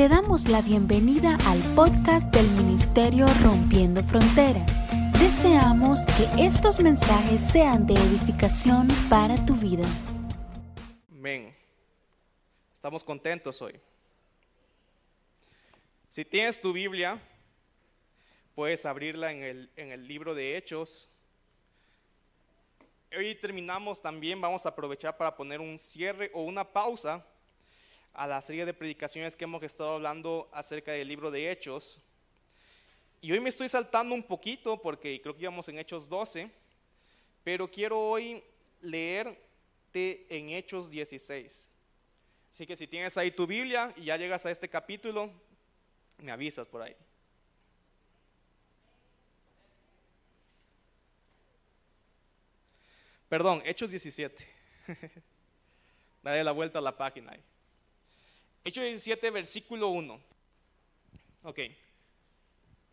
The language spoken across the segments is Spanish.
Te damos la bienvenida al podcast del Ministerio Rompiendo Fronteras. Deseamos que estos mensajes sean de edificación para tu vida. Amén. Estamos contentos hoy. Si tienes tu Biblia, puedes abrirla en el, en el libro de Hechos. Hoy terminamos también, vamos a aprovechar para poner un cierre o una pausa a la serie de predicaciones que hemos estado hablando acerca del libro de Hechos. Y hoy me estoy saltando un poquito porque creo que íbamos en Hechos 12, pero quiero hoy leerte en Hechos 16. Así que si tienes ahí tu Biblia y ya llegas a este capítulo, me avisas por ahí. Perdón, Hechos 17. Dale la vuelta a la página ahí. Hechos 17, versículo 1. Ok.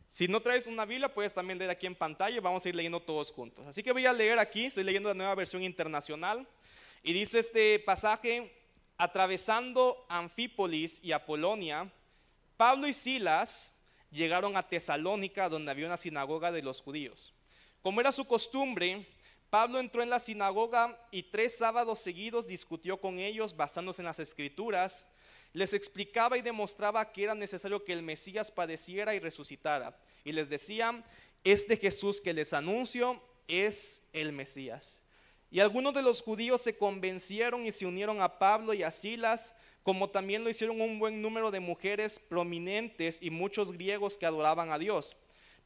Si no traes una Biblia, puedes también leer aquí en pantalla. Vamos a ir leyendo todos juntos. Así que voy a leer aquí. Estoy leyendo la nueva versión internacional. Y dice este pasaje: Atravesando Anfípolis y Apolonia, Pablo y Silas llegaron a Tesalónica, donde había una sinagoga de los judíos. Como era su costumbre, Pablo entró en la sinagoga y tres sábados seguidos discutió con ellos basándose en las escrituras les explicaba y demostraba que era necesario que el Mesías padeciera y resucitara. Y les decía, este Jesús que les anuncio es el Mesías. Y algunos de los judíos se convencieron y se unieron a Pablo y a Silas, como también lo hicieron un buen número de mujeres prominentes y muchos griegos que adoraban a Dios.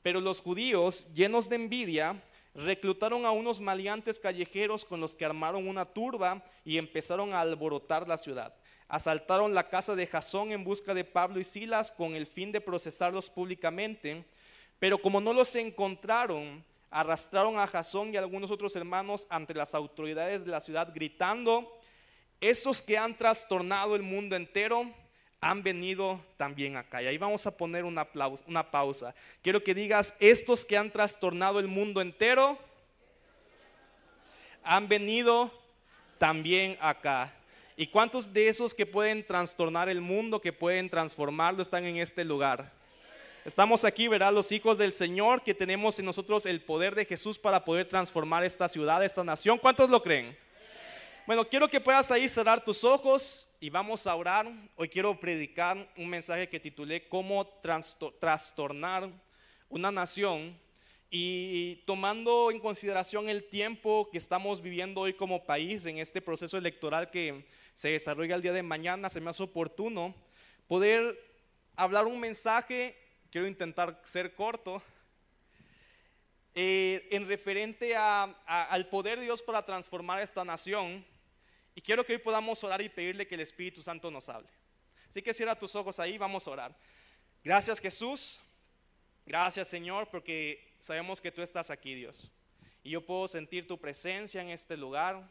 Pero los judíos, llenos de envidia, reclutaron a unos maleantes callejeros con los que armaron una turba y empezaron a alborotar la ciudad asaltaron la casa de Jasón en busca de Pablo y Silas con el fin de procesarlos públicamente, pero como no los encontraron, arrastraron a Jasón y a algunos otros hermanos ante las autoridades de la ciudad gritando, estos que han trastornado el mundo entero han venido también acá. Y ahí vamos a poner una, una pausa. Quiero que digas, estos que han trastornado el mundo entero han venido también acá. ¿Y cuántos de esos que pueden trastornar el mundo, que pueden transformarlo, están en este lugar? Estamos aquí, verá, los hijos del Señor, que tenemos en nosotros el poder de Jesús para poder transformar esta ciudad, esta nación. ¿Cuántos lo creen? Bueno, quiero que puedas ahí cerrar tus ojos y vamos a orar. Hoy quiero predicar un mensaje que titulé Cómo trastornar una nación. Y tomando en consideración el tiempo que estamos viviendo hoy como país en este proceso electoral que se desarrolla el día de mañana, se me hace oportuno poder hablar un mensaje, quiero intentar ser corto, eh, en referente al poder de Dios para transformar esta nación. Y quiero que hoy podamos orar y pedirle que el Espíritu Santo nos hable. Así que cierra tus ojos ahí, vamos a orar. Gracias Jesús, gracias Señor, porque sabemos que tú estás aquí, Dios. Y yo puedo sentir tu presencia en este lugar.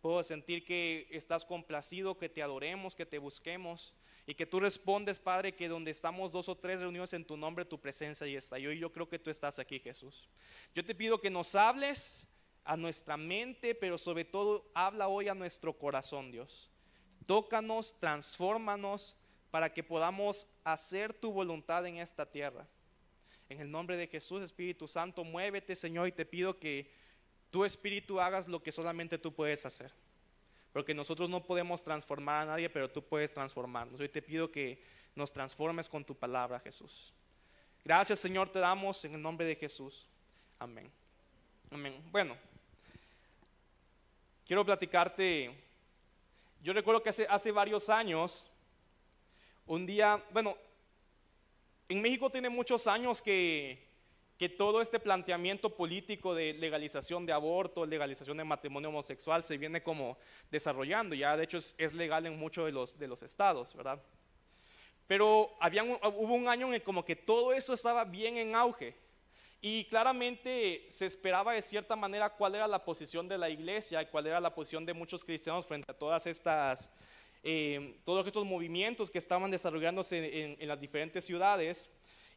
Puedo sentir que estás complacido, que te adoremos, que te busquemos y que tú respondes, Padre, que donde estamos dos o tres reunidos en tu nombre, tu presencia y está. Yo, yo creo que tú estás aquí, Jesús. Yo te pido que nos hables a nuestra mente, pero sobre todo habla hoy a nuestro corazón, Dios. Tócanos, transfórmanos para que podamos hacer tu voluntad en esta tierra. En el nombre de Jesús, Espíritu Santo, muévete, Señor, y te pido que tu espíritu hagas lo que solamente tú puedes hacer. Porque nosotros no podemos transformar a nadie, pero tú puedes transformarnos. Hoy te pido que nos transformes con tu palabra, Jesús. Gracias, Señor, te damos en el nombre de Jesús. Amén. Amén. Bueno, quiero platicarte. Yo recuerdo que hace, hace varios años, un día, bueno, en México tiene muchos años que que todo este planteamiento político de legalización de aborto, legalización de matrimonio homosexual se viene como desarrollando, ya de hecho es, legal en muchos de los, de los estados, ¿verdad? Pero había hubo un año en el como que todo eso estaba bien en auge y claramente se esperaba de cierta manera cuál era la posición de la iglesia y cuál era la posición de muchos cristianos frente a todas estas, eh, todos estos movimientos que estaban desarrollándose en las diferentes ciudades.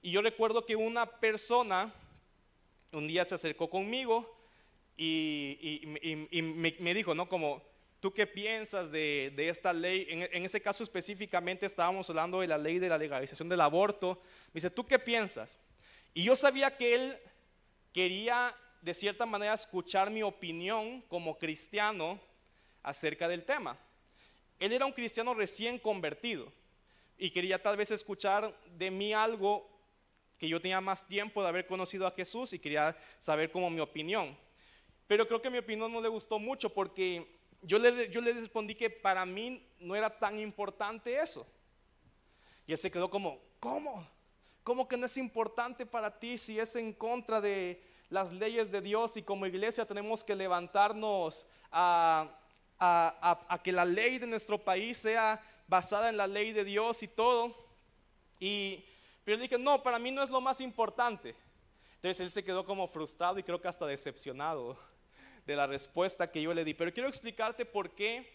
Y yo recuerdo que una persona un día se acercó conmigo y, me, dijo, ¿no? Como, ¿tú qué piensas de, esta ley? En, en, ese caso específicamente estábamos hablando de la ley de la legalización del aborto. Me dice, ¿tú qué piensas? Y yo sabía que él quería de cierta manera escuchar mi opinión como cristiano acerca del tema. Él era un cristiano recién convertido y quería tal vez escuchar de mí algo que yo tenía más tiempo de haber conocido a Jesús y quería saber como mi opinión. Pero creo que mi opinión no le gustó mucho porque yo le, yo le respondí que para mí no era tan importante eso. Y él se quedó como, ¿cómo? ¿Cómo que no es importante para ti si es en contra de las leyes de Dios y como iglesia tenemos que levantarnos a, a que la ley de nuestro país sea basada en la ley de Dios y todo? Y pero yo dije, no, para mí no es lo más importante. Entonces él se quedó como frustrado y creo que hasta decepcionado de la respuesta que yo le di. Pero quiero explicarte por qué,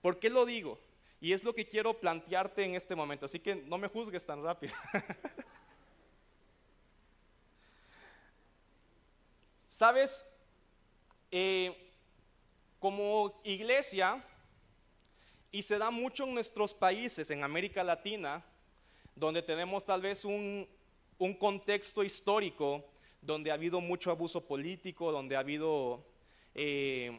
por qué lo digo. Y es lo que quiero plantearte en este momento. Así que no me juzgues tan rápido. Sabes, eh, como iglesia, y se da mucho en nuestros países, en América Latina, donde tenemos tal vez un, contexto histórico donde ha habido mucho abuso político, donde ha habido eh,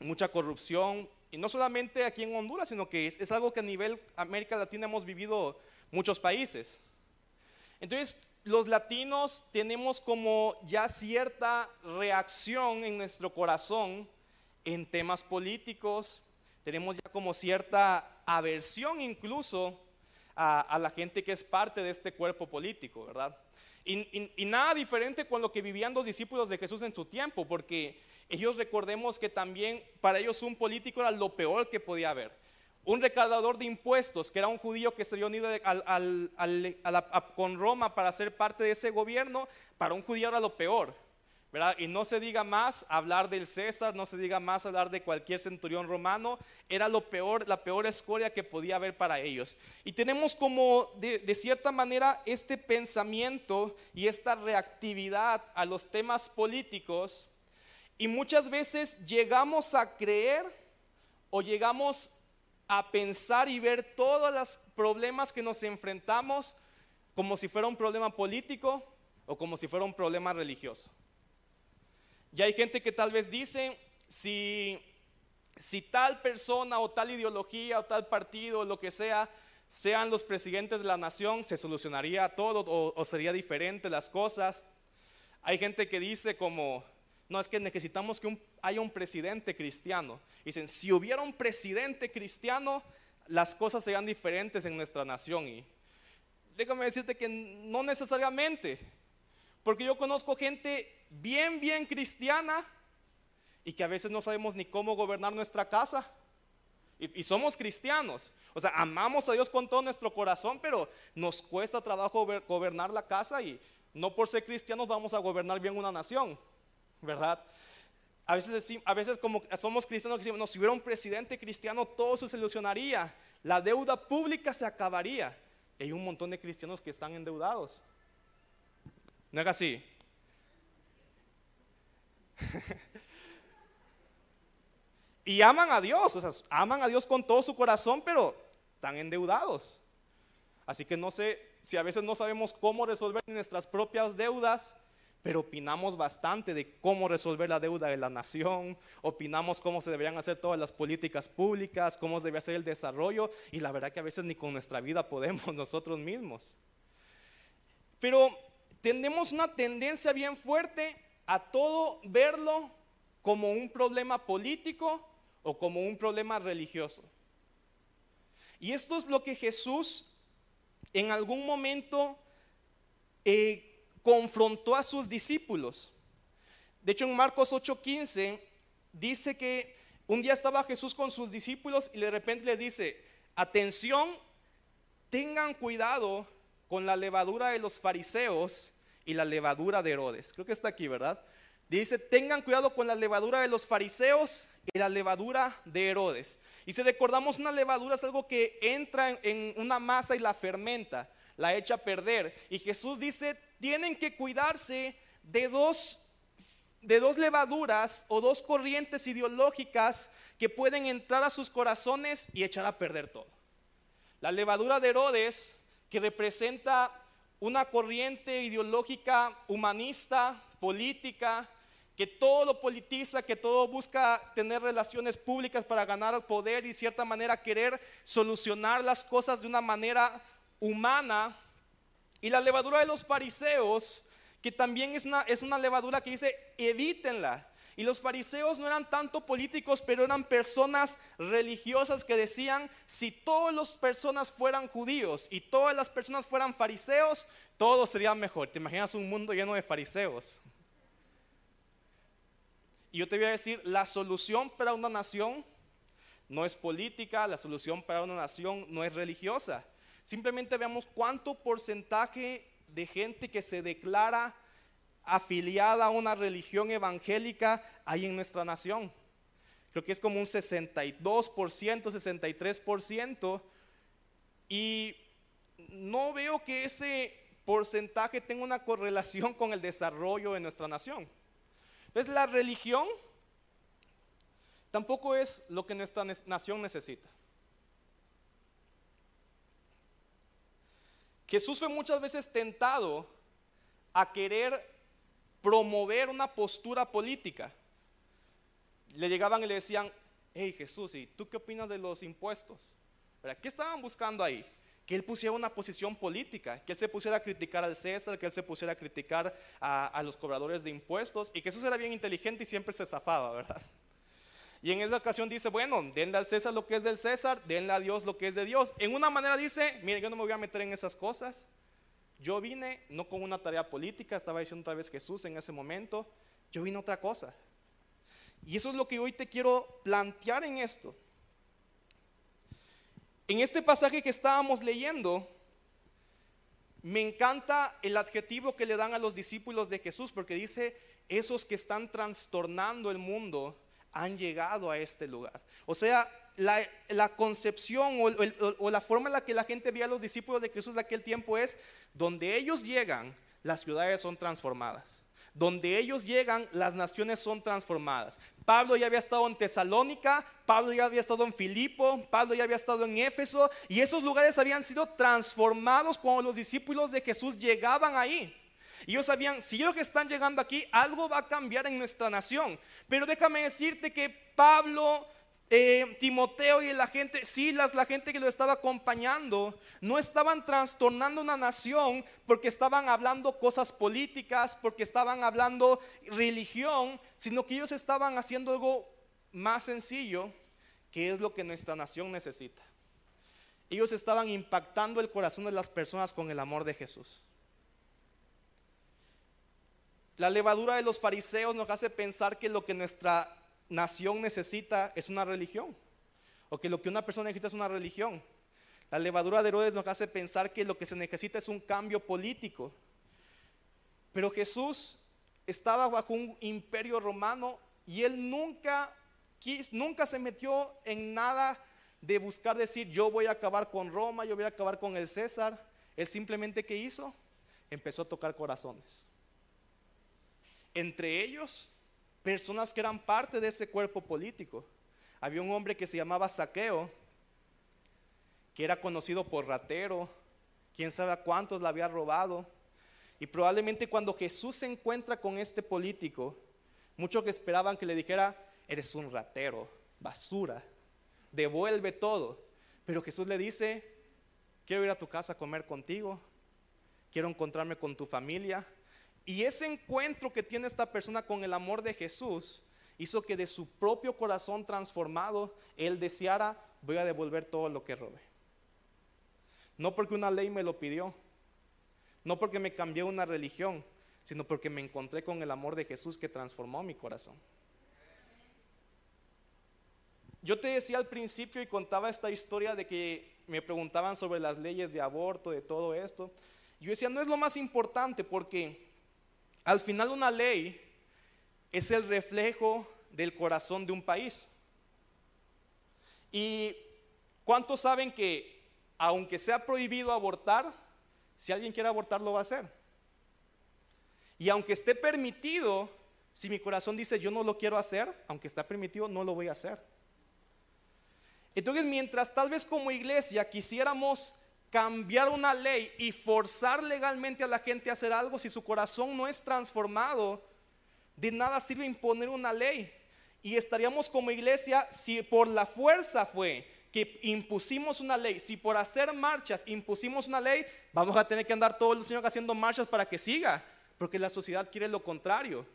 mucha corrupción, y no solamente aquí en Honduras, sino que es, es, algo que a nivel América Latina hemos vivido muchos países. Entonces, los latinos tenemos como ya cierta reacción en nuestro corazón en temas políticos, tenemos ya como cierta aversión incluso a, la gente que es parte de este cuerpo político, ¿verdad? Y, nada diferente con lo que vivían los discípulos de Jesús en su tiempo, porque ellos recordemos que también para ellos un político era lo peor que podía haber. Un recaudador de impuestos, que era un judío que se había unido con Roma para ser parte de ese gobierno, para un judío era lo peor. Y no se diga más hablar del César, no se diga más hablar de cualquier centurión romano, era lo peor, la peor escoria que podía haber para ellos. Y tenemos como de, de cierta manera este pensamiento y esta reactividad a los temas políticos y muchas veces llegamos a creer o llegamos a pensar y ver todos los problemas que nos enfrentamos como si fuera un problema político o como si fuera un problema religioso. Y hay gente que tal vez dice, si, si tal persona o tal ideología o tal partido o lo que sea, sean los presidentes de la nación, se solucionaría todo o, sería diferente las cosas. Hay gente que dice como, no, es que necesitamos que haya un presidente cristiano. Dicen, si hubiera un presidente cristiano, las cosas serían diferentes en nuestra nación. Y déjame decirte que no necesariamente. Porque yo conozco gente bien, bien cristiana y que a veces no sabemos ni cómo gobernar nuestra casa. Y, somos cristianos. O sea, amamos a Dios con todo nuestro corazón, pero nos cuesta trabajo gobernar la casa y no por ser cristianos vamos a gobernar bien una nación, ¿verdad? A veces, a veces como somos cristianos, decimos, no, si hubiera un presidente cristiano, todo se solucionaría. La deuda pública se acabaría. Hay un montón de cristianos que están endeudados. ¿No es así? y aman a Dios, o sea, aman a Dios con todo su corazón, pero están endeudados. Así que no sé si a veces no sabemos cómo resolver nuestras propias deudas, pero opinamos bastante de cómo resolver la deuda de la nación, opinamos cómo se deberían hacer todas las políticas públicas, cómo se debe hacer el desarrollo, y la verdad que a veces ni con nuestra vida podemos nosotros mismos. Pero tenemos una tendencia bien fuerte a todo verlo como un problema político o como un problema religioso. Y esto es lo que Jesús en algún momento eh, confrontó a sus discípulos. De hecho, en Marcos 8:15 dice que un día estaba Jesús con sus discípulos y de repente les dice, atención, tengan cuidado con la levadura de los fariseos y la levadura de Herodes. Creo que está aquí, ¿verdad? Dice, tengan cuidado con la levadura de los fariseos y la levadura de Herodes. Y si recordamos, una levadura es algo que entra en una masa y la fermenta, la echa a perder. Y Jesús dice, tienen que cuidarse de dos, de dos levaduras o dos corrientes ideológicas que pueden entrar a sus corazones y echar a perder todo. La levadura de Herodes, que representa una corriente ideológica humanista, política, que todo lo politiza, que todo busca tener relaciones públicas para ganar poder y cierta manera querer solucionar las cosas de una manera humana. Y la levadura de los fariseos, que también es una, es una levadura que dice, evítenla. Y los fariseos no eran tanto políticos, pero eran personas religiosas que decían, si todas las personas fueran judíos y todas las personas fueran fariseos, todo sería mejor. ¿Te imaginas un mundo lleno de fariseos? Y yo te voy a decir, la solución para una nación no es política, la solución para una nación no es religiosa. Simplemente veamos cuánto porcentaje de gente que se declara afiliada a una religión evangélica hay en nuestra nación. Creo que es como un 62%, 63%. Y no veo que ese porcentaje tenga una correlación con el desarrollo de nuestra nación. Entonces la religión tampoco es lo que nuestra nación necesita. Jesús fue muchas veces tentado a querer promover una postura política. Le llegaban y le decían, hey Jesús, ¿y tú qué opinas de los impuestos? ¿Qué estaban buscando ahí? que él pusiera una posición política, que él se pusiera a criticar al César, que él se pusiera a criticar a, los cobradores de impuestos, y Jesús era bien inteligente y siempre se zafaba, ¿verdad? Y en esa ocasión dice, bueno, denle al César lo que es del César, denle a Dios lo que es de Dios. En una manera dice, mire, yo no me voy a meter en esas cosas. Yo vine no con una tarea política, estaba diciendo tal vez Jesús en ese momento, yo vine otra cosa. Y eso es lo que hoy te quiero plantear en esto. En este pasaje que estábamos leyendo, me encanta el adjetivo que le dan a los discípulos de Jesús, porque dice, esos que están trastornando el mundo han llegado a este lugar. O sea, la, concepción o, o, la forma en la que la gente veía a los discípulos de Jesús de aquel tiempo es, donde ellos llegan, las ciudades son transformadas. Donde ellos llegan, las naciones son transformadas. Pablo ya había estado en Tesalónica, Pablo ya había estado en Filipo, Pablo ya había estado en Éfeso, y esos lugares habían sido transformados cuando los discípulos de Jesús llegaban ahí. Y ellos sabían, si ellos que están llegando aquí, algo va a cambiar en nuestra nación. Pero déjame decirte que Pablo eh, Timoteo y la gente, Silas, la gente que lo estaba acompañando, no estaban trastornando una nación porque estaban hablando cosas políticas, porque estaban hablando religión, sino que ellos estaban haciendo algo más sencillo, que es lo que nuestra nación necesita. Ellos estaban impactando el corazón de las personas con el amor de Jesús. La levadura de los fariseos nos hace pensar que lo que nuestra nación necesita es una religión, o que lo que una persona necesita es una religión. La levadura de Herodes nos hace pensar que lo que se necesita es un cambio político. Pero Jesús estaba bajo un imperio romano y él nunca, nunca se metió en nada de buscar decir yo voy a acabar con Roma, yo voy a acabar con el César. Él simplemente ¿qué hizo? Empezó a tocar corazones. Entre ellos personas que eran parte de ese cuerpo político. Había un hombre que se llamaba Saqueo, que era conocido por ratero, quién sabe cuántos la había robado. Y probablemente cuando Jesús se encuentra con este político, muchos que esperaban que le dijera, eres un ratero, basura, devuelve todo. Pero Jesús le dice, quiero ir a tu casa a comer contigo, quiero encontrarme con tu familia, y ese encuentro que tiene esta persona con el amor de Jesús hizo que de su propio corazón transformado, él deseara, voy a devolver todo lo que robé. No porque una ley me lo pidió, no porque me cambié una religión, sino porque me encontré con el amor de Jesús que transformó mi corazón. Yo te decía al principio y contaba esta historia de que me preguntaban sobre las leyes de aborto, de todo esto. Yo decía, no es lo más importante porque al final una ley es el reflejo del corazón de un país. ¿Y cuántos saben que aunque sea prohibido abortar, si alguien quiere abortar lo va a hacer? Y aunque esté permitido, si mi corazón dice yo no lo quiero hacer, aunque está permitido, no lo voy a hacer. Entonces, mientras tal vez como iglesia quisiéramos cambiar una ley y forzar legalmente a la gente a hacer algo, si su corazón no es transformado, de nada sirve imponer una ley. Y estaríamos como iglesia si por la fuerza fue que impusimos una ley, si por hacer marchas impusimos una ley, vamos a tener que andar todos los años haciendo marchas para que siga, porque la sociedad quiere lo contrario.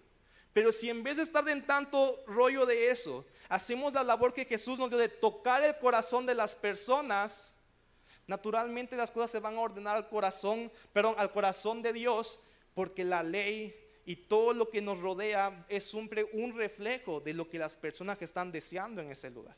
Pero si en vez de estar en tanto rollo de eso, hacemos la labor que Jesús nos dio de tocar el corazón de las personas, naturalmente las cosas se van a ordenar al corazón, perdón, al corazón de Dios, porque la ley y todo lo que nos rodea es un, un reflejo de lo que las personas están deseando en ese lugar.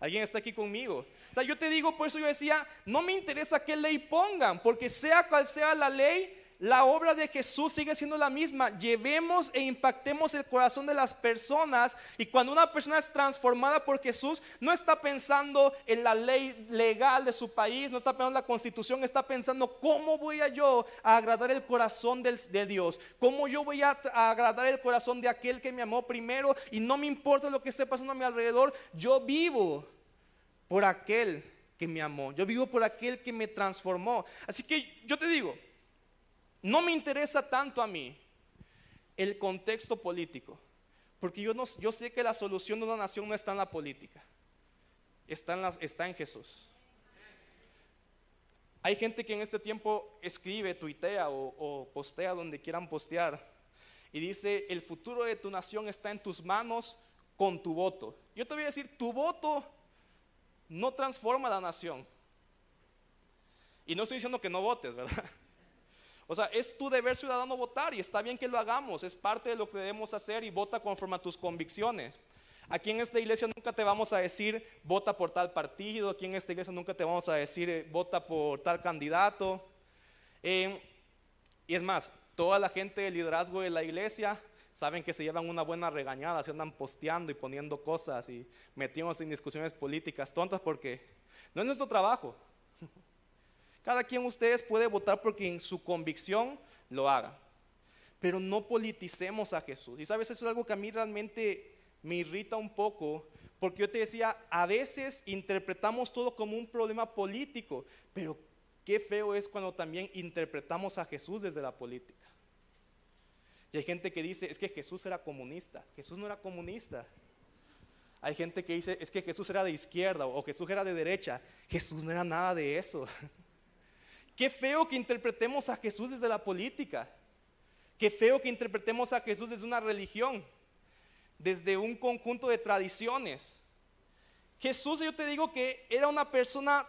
¿Alguien está aquí conmigo? O sea, yo te digo, por eso yo decía, no me interesa qué ley pongan, porque sea cual sea la ley, la obra de Jesús sigue siendo la misma. Llevemos e impactemos el corazón de las personas. Y cuando una persona es transformada por Jesús, no está pensando en la ley legal de su país, no está pensando en la constitución, está pensando cómo voy a yo a agradar el corazón de Dios, cómo yo voy a, a agradar el corazón de aquel que me amó primero y no me importa lo que esté pasando a mi alrededor, yo vivo por aquel que me amó, yo vivo por aquel que me transformó. Así que yo te digo, no me interesa tanto a mí el contexto político, porque yo, no, yo sé que la solución de una nación no está en la política, está en, Jesús. Hay gente que en este tiempo escribe, tuitea o, o postea donde quieran postear y dice, el futuro de tu nación está en tus manos con tu voto. Yo te voy a decir, tu voto no transforma la nación. Y no estoy diciendo que no votes, ¿verdad? O sea, es tu deber ciudadano votar y está bien que lo hagamos, es parte de lo que debemos hacer y vota conforme a tus convicciones. Aquí en esta iglesia nunca te vamos a decir vota por tal partido, aquí en esta iglesia nunca te vamos a decir eh, vota por tal candidato. Eh, y es más, toda la gente del liderazgo de la iglesia saben que se llevan una buena regañada, se andan posteando y poniendo cosas y metiéndose en discusiones políticas tontas porque no es nuestro trabajo. Cada quien de ustedes puede votar porque en su convicción lo haga. Pero no politicemos a Jesús. Y sabes, eso es algo que a mí realmente me irrita un poco, porque yo te decía, a veces interpretamos todo como un problema político, pero qué feo es cuando también interpretamos a Jesús desde la política. Y hay gente que dice, es que Jesús era comunista. Jesús no era comunista. Hay gente que dice, es que Jesús era de izquierda o Jesús era de derecha. Jesús no era nada de eso. Qué feo que interpretemos a Jesús desde la política. Qué feo que interpretemos a Jesús desde una religión, desde un conjunto de tradiciones. Jesús, yo te digo que era una persona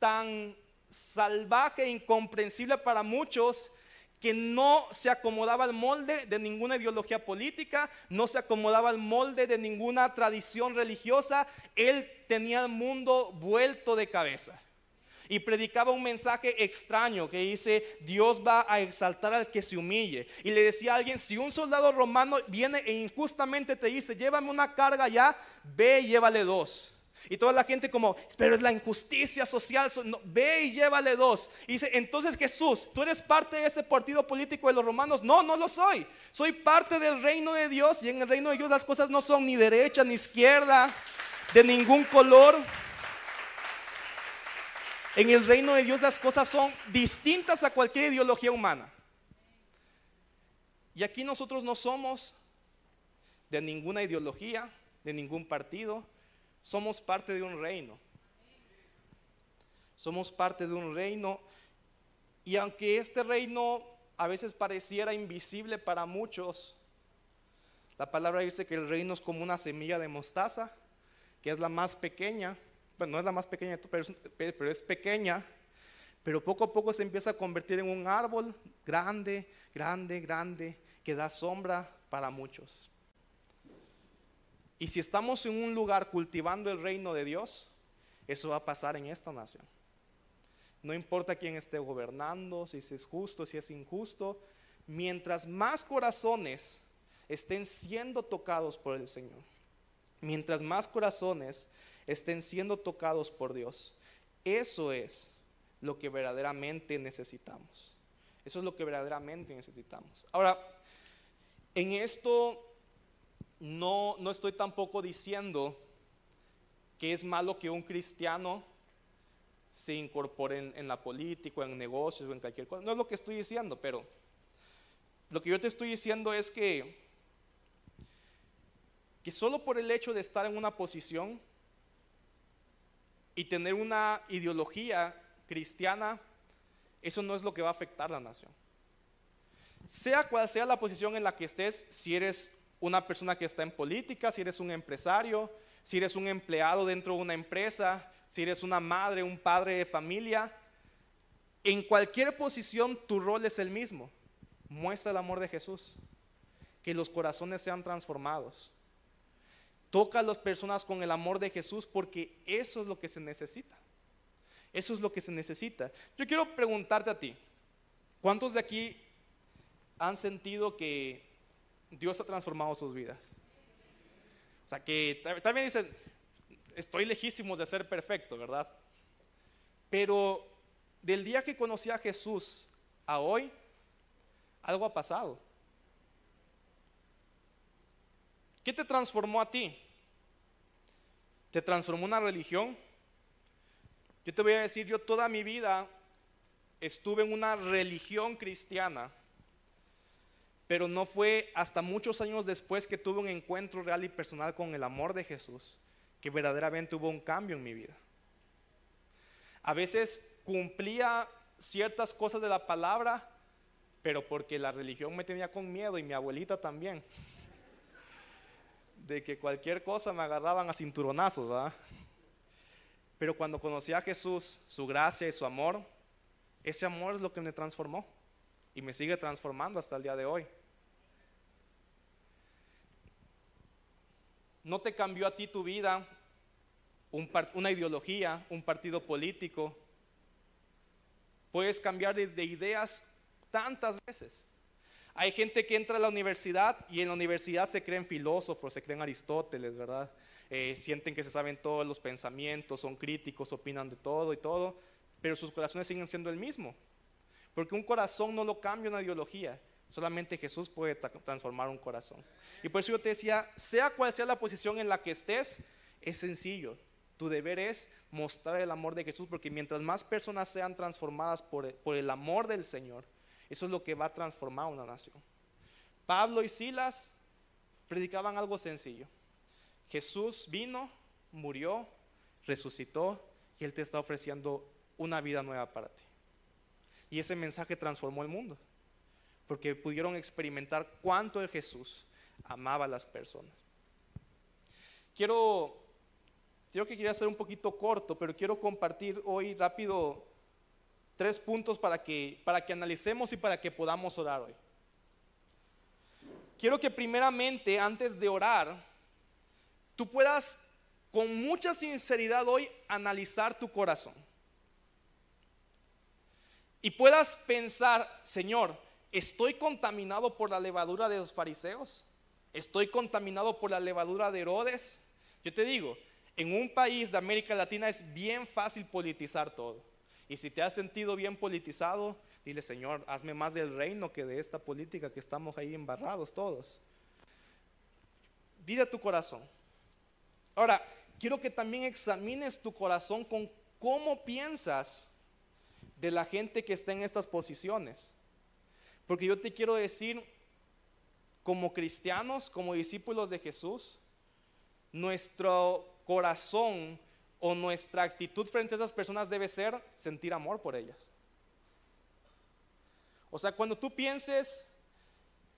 tan salvaje e incomprensible para muchos que no se acomodaba al molde de ninguna ideología política, no se acomodaba al molde de ninguna tradición religiosa. Él tenía el mundo vuelto de cabeza y predicaba un mensaje extraño que dice, Dios va a exaltar al que se humille. Y le decía a alguien, si un soldado romano viene e injustamente te dice, llévame una carga ya, ve y llévale dos. Y toda la gente como, pero es la injusticia social, ve y llévale dos. Y dice, entonces Jesús, ¿tú eres parte de ese partido político de los romanos? No, no lo soy. Soy parte del reino de Dios y en el reino de Dios las cosas no son ni derecha ni izquierda, de ningún color. En el reino de Dios las cosas son distintas a cualquier ideología humana. Y aquí nosotros no somos de ninguna ideología, de ningún partido, somos parte de un reino. Somos parte de un reino y aunque este reino a veces pareciera invisible para muchos, la palabra dice que el reino es como una semilla de mostaza, que es la más pequeña, no es la más pequeña, pero es, pequeña, pero poco a poco se empieza a convertir en un árbol grande, grande, grande, que da sombra para muchos. Y si estamos en un lugar cultivando el reino de Dios, eso va a pasar en esta nación. No importa quién esté gobernando, si es justo, si es injusto, mientras más corazones estén siendo tocados por el Señor, mientras más corazones estén siendo tocados por Dios. Eso es lo que verdaderamente necesitamos. Eso es lo que verdaderamente necesitamos. Ahora, en esto no, no estoy tampoco diciendo que es malo que un cristiano se incorpore en, la política, en negocios o en cualquier cosa. No es lo que estoy diciendo, pero lo que yo te estoy diciendo es que, que solo por el hecho de estar en una posición y tener una ideología cristiana, eso no es lo que va a afectar la nación. Sea cual sea la posición en la que estés, si eres una persona que está en política, si eres un empresario, si eres un empleado dentro de una empresa, si eres una madre, un padre de familia, en cualquier posición tu rol es el mismo. Muestra el amor de Jesús, que los corazones sean transformados. Toca a las personas con el amor de Jesús porque eso es lo que se necesita. Eso es lo que se necesita. Yo quiero preguntarte a ti, ¿cuántos de aquí han sentido que Dios ha transformado sus vidas? O sea, que también dicen, estoy lejísimos de ser perfecto, ¿verdad? Pero del día que conocí a Jesús a hoy, algo ha pasado. ¿Qué te transformó a ti? ¿Te transformó una religión? Yo te voy a decir, yo toda mi vida estuve en una religión cristiana, pero no fue hasta muchos años después que tuve un encuentro real y personal con el amor de Jesús que verdaderamente hubo un cambio en mi vida. A veces cumplía ciertas cosas de la palabra, pero porque la religión me tenía con miedo y mi abuelita también de que cualquier cosa me agarraban a cinturonazos, ¿verdad? Pero cuando conocí a Jesús, su gracia y su amor, ese amor es lo que me transformó y me sigue transformando hasta el día de hoy. No te cambió a ti tu vida una ideología, un partido político. Puedes cambiar de ideas tantas veces. Hay gente que entra a la universidad y en la universidad se creen filósofos, se creen Aristóteles, ¿verdad? Eh, sienten que se saben todos los pensamientos, son críticos, opinan de todo y todo, pero sus corazones siguen siendo el mismo. Porque un corazón no lo cambia una ideología, solamente Jesús puede transformar un corazón. Y por eso yo te decía, sea cual sea la posición en la que estés, es sencillo. Tu deber es mostrar el amor de Jesús, porque mientras más personas sean transformadas por, por el amor del Señor, eso es lo que va a transformar una nación. Pablo y Silas predicaban algo sencillo. Jesús vino, murió, resucitó y Él te está ofreciendo una vida nueva para ti. Y ese mensaje transformó el mundo, porque pudieron experimentar cuánto el Jesús amaba a las personas. Quiero, creo que quería ser un poquito corto, pero quiero compartir hoy rápido tres puntos para que, para que analicemos y para que podamos orar hoy. Quiero que primeramente, antes de orar, tú puedas con mucha sinceridad hoy analizar tu corazón. Y puedas pensar, Señor, ¿estoy contaminado por la levadura de los fariseos? ¿Estoy contaminado por la levadura de Herodes? Yo te digo, en un país de América Latina es bien fácil politizar todo. Y si te has sentido bien politizado, dile, Señor, hazme más del reino que de esta política que estamos ahí embarrados todos. Dile a tu corazón. Ahora, quiero que también examines tu corazón con cómo piensas de la gente que está en estas posiciones. Porque yo te quiero decir, como cristianos, como discípulos de Jesús, nuestro corazón o nuestra actitud frente a esas personas debe ser sentir amor por ellas. O sea, cuando tú pienses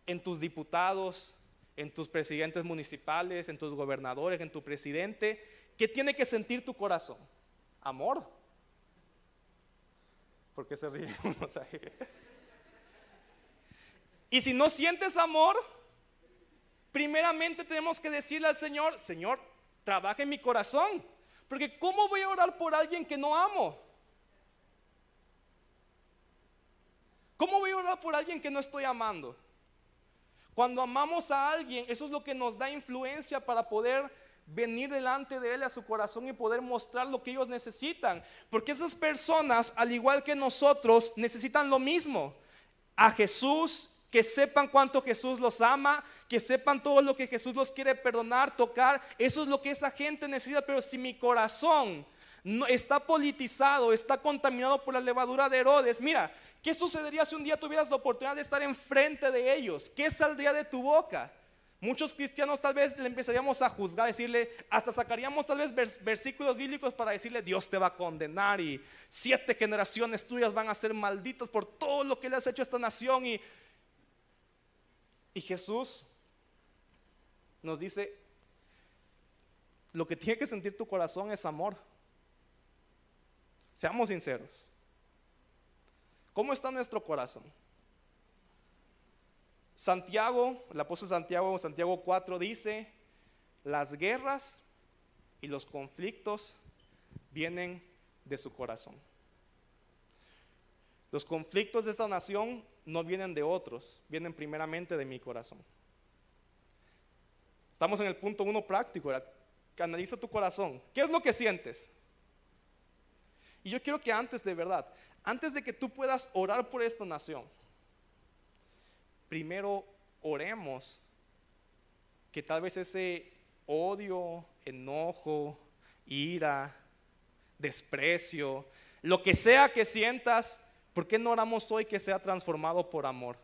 en tus diputados, en tus presidentes municipales, en tus gobernadores, en tu presidente, ¿qué tiene que sentir tu corazón? Amor. ¿Por qué se ríe y si no sientes amor, primeramente tenemos que decirle al Señor, Señor, trabaja en mi corazón. Porque ¿cómo voy a orar por alguien que no amo? ¿Cómo voy a orar por alguien que no estoy amando? Cuando amamos a alguien, eso es lo que nos da influencia para poder venir delante de Él a su corazón y poder mostrar lo que ellos necesitan. Porque esas personas, al igual que nosotros, necesitan lo mismo. A Jesús que sepan cuánto Jesús los ama, que sepan todo lo que Jesús los quiere perdonar, tocar. Eso es lo que esa gente necesita, pero si mi corazón no, está politizado, está contaminado por la levadura de Herodes, mira, ¿qué sucedería si un día tuvieras la oportunidad de estar enfrente de ellos? ¿Qué saldría de tu boca? Muchos cristianos tal vez le empezaríamos a juzgar, decirle, hasta sacaríamos tal vez versículos bíblicos para decirle, Dios te va a condenar y siete generaciones tuyas van a ser malditas por todo lo que le has hecho a esta nación. Y, y Jesús nos dice, lo que tiene que sentir tu corazón es amor. Seamos sinceros. ¿Cómo está nuestro corazón? Santiago, el apóstol Santiago, Santiago 4 dice, las guerras y los conflictos vienen de su corazón. Los conflictos de esta nación no vienen de otros, vienen primeramente de mi corazón. Estamos en el punto uno práctico, que analiza tu corazón. ¿Qué es lo que sientes? Y yo quiero que antes de verdad, antes de que tú puedas orar por esta nación, primero oremos que tal vez ese odio, enojo, ira, desprecio, lo que sea que sientas, ¿por qué no oramos hoy que sea transformado por amor?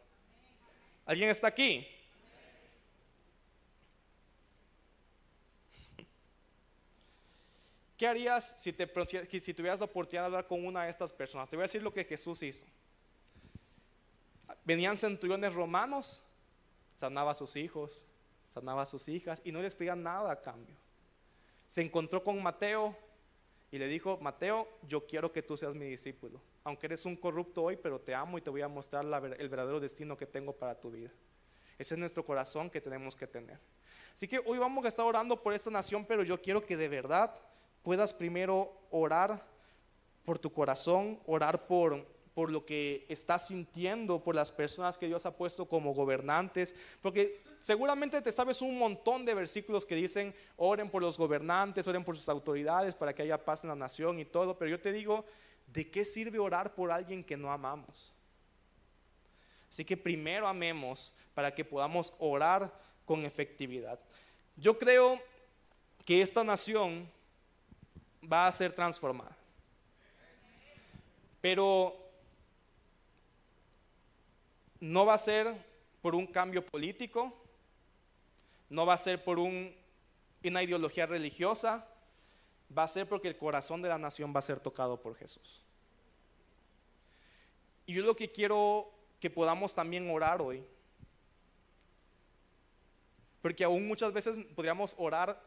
¿Alguien está aquí? ¿Qué harías si, te, si tuvieras la oportunidad de hablar con una de estas personas? Te voy a decir lo que Jesús hizo. Venían centuriones romanos, sanaba a sus hijos, sanaba a sus hijas y no les pedían nada a cambio. Se encontró con Mateo y le dijo, Mateo, yo quiero que tú seas mi discípulo. Aunque eres un corrupto hoy, pero te amo y te voy a mostrar el verdadero destino que tengo para tu vida. Ese es nuestro corazón que tenemos que tener. Así que hoy vamos a estar orando por esta nación, pero yo quiero que de verdad puedas primero orar por tu corazón, orar por por lo que estás sintiendo, por las personas que Dios ha puesto como gobernantes, porque seguramente te sabes un montón de versículos que dicen, oren por los gobernantes, oren por sus autoridades para que haya paz en la nación y todo, pero yo te digo, ¿de qué sirve orar por alguien que no amamos? Así que primero amemos para que podamos orar con efectividad. Yo creo que esta nación va a ser transformada. Pero no va a ser por un cambio político, no va a ser por una ideología religiosa, va a ser porque el corazón de la nación va a ser tocado por Jesús. Y yo lo que quiero que podamos también orar hoy, porque aún muchas veces podríamos orar